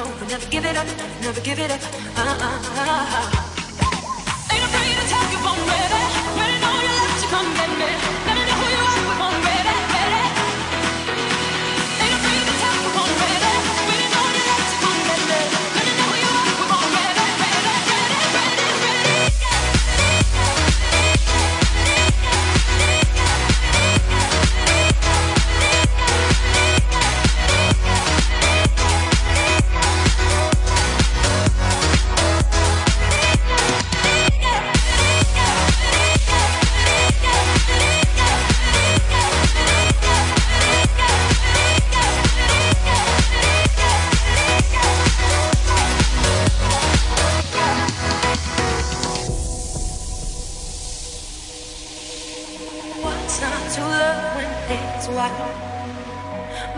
Never give it up. Never give it up. Uh-uh. Ain't afraid to tell you I'm ready. Ready know you love to come get me.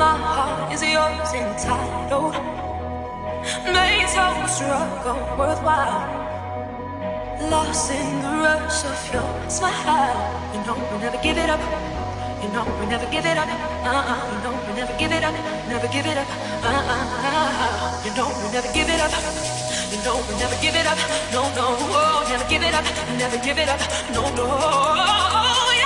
My heart is yours entitled. Makes our struggle worthwhile. Lost in the rush of your smile. You know we never give it up. You know we never give it up. Uh-uh. You know we never give it up. Never give it up. Uh-uh. You know we never give it up. You know we never give it up. No, no. Oh, never give it up. Never give it up. No, no.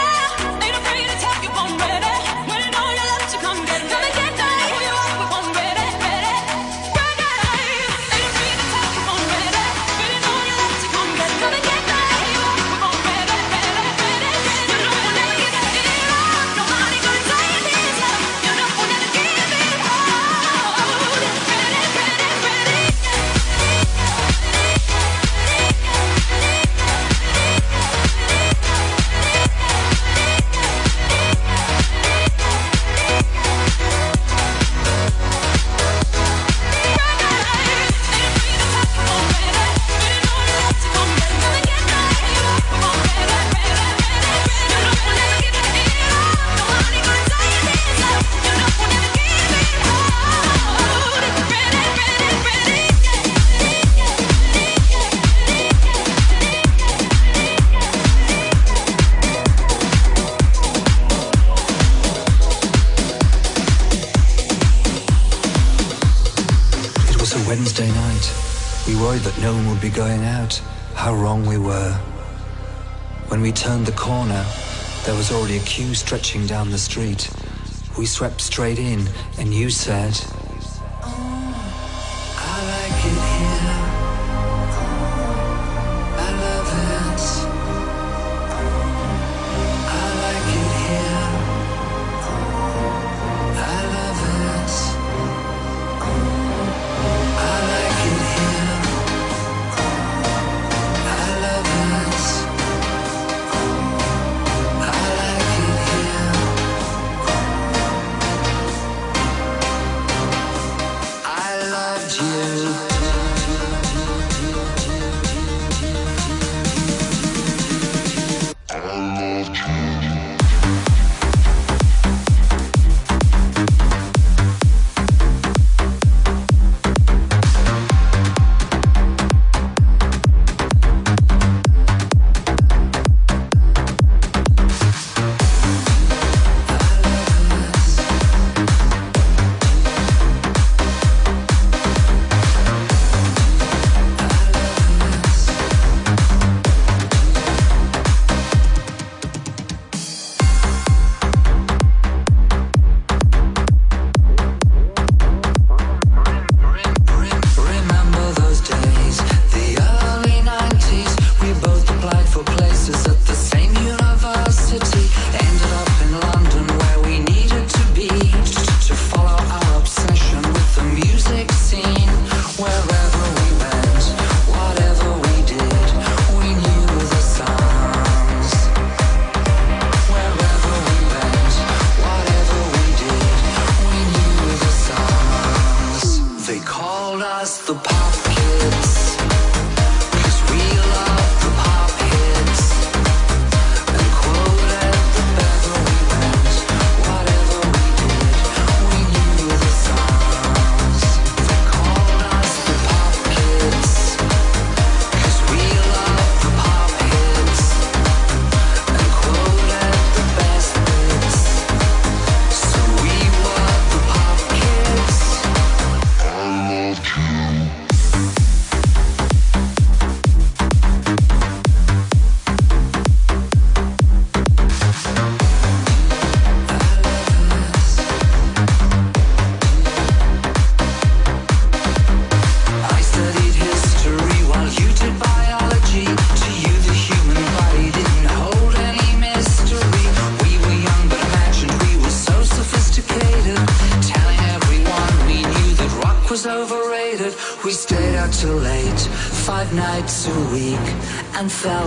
Turned the corner, there was already a queue stretching down the street. We swept straight in, and you said,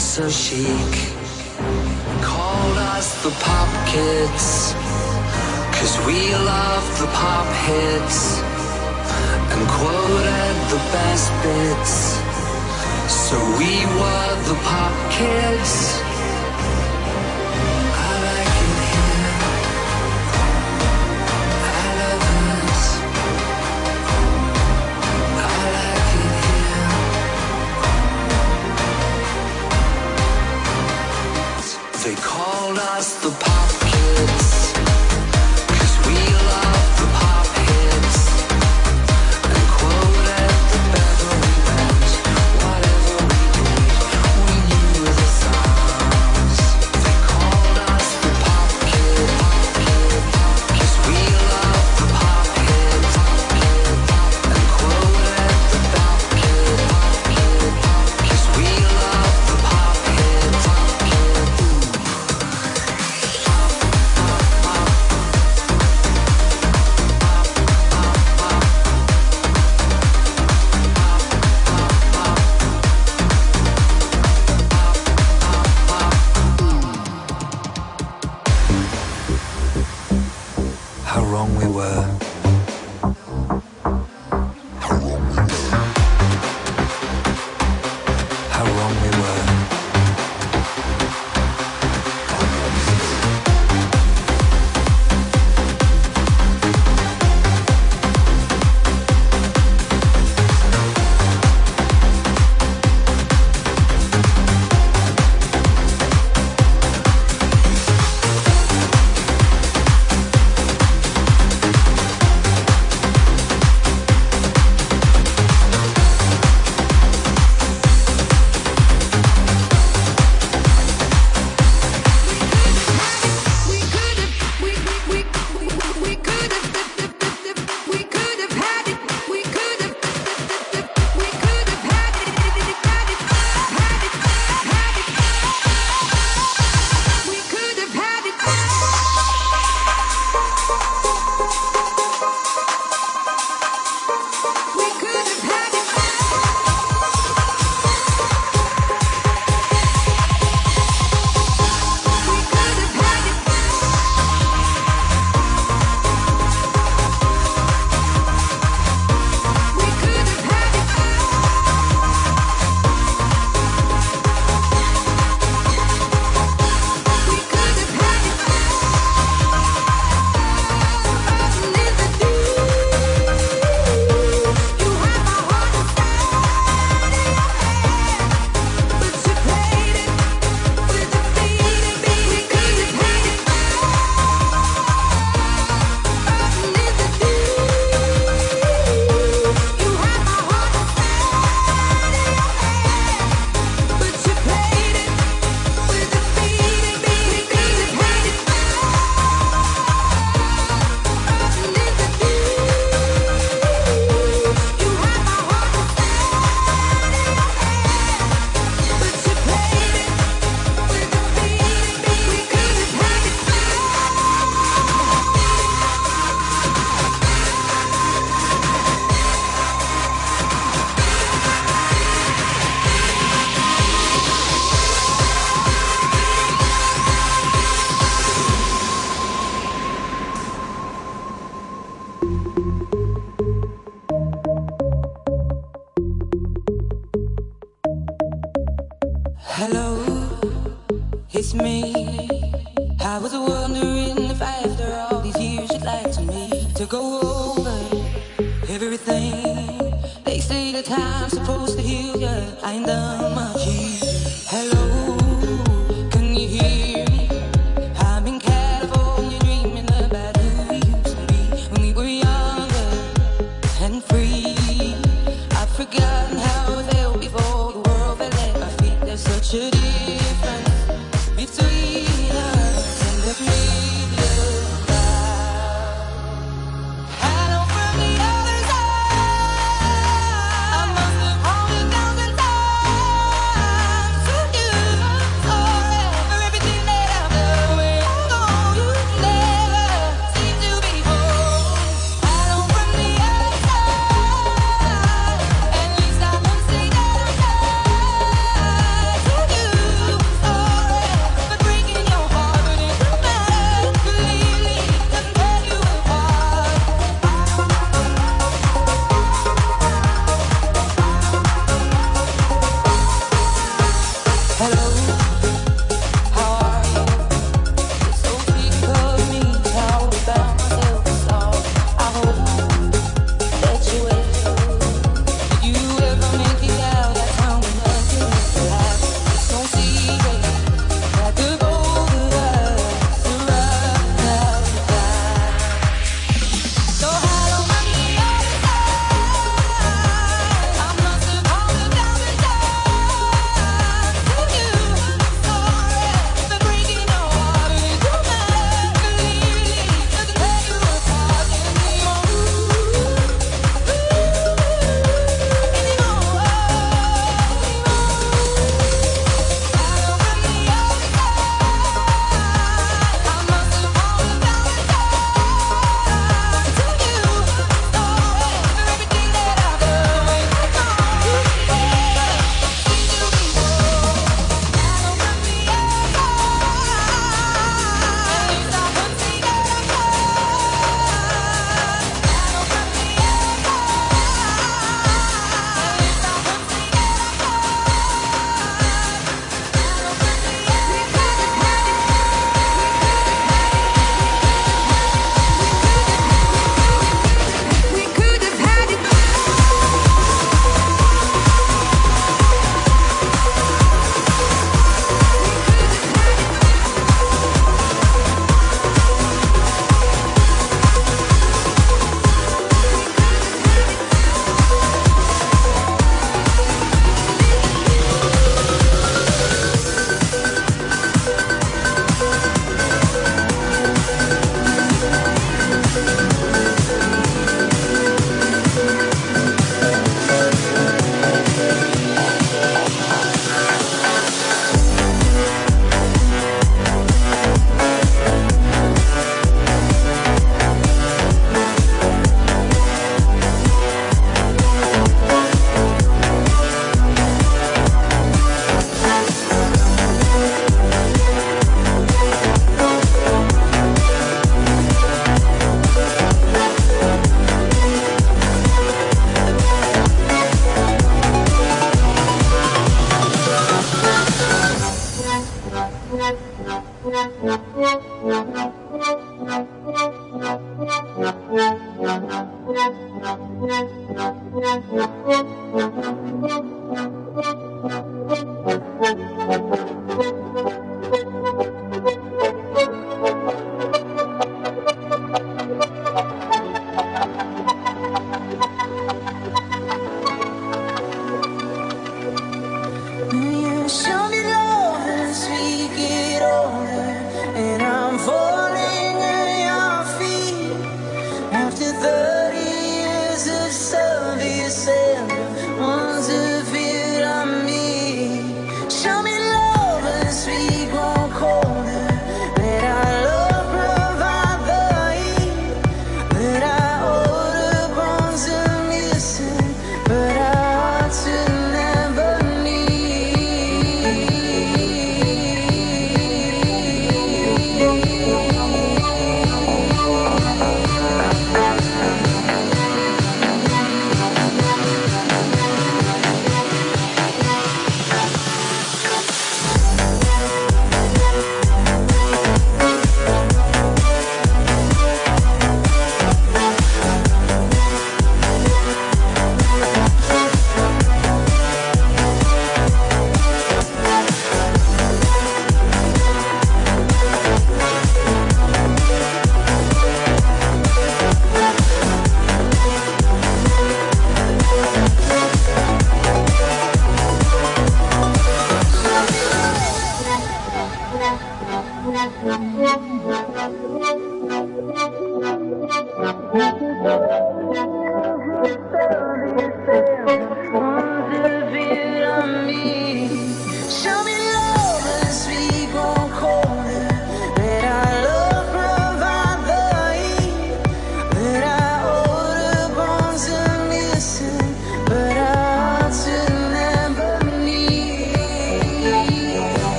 so chic. Called us the pop kids, cause we loved the pop hits, and quoted the best bits. So we were the pop kids. The pop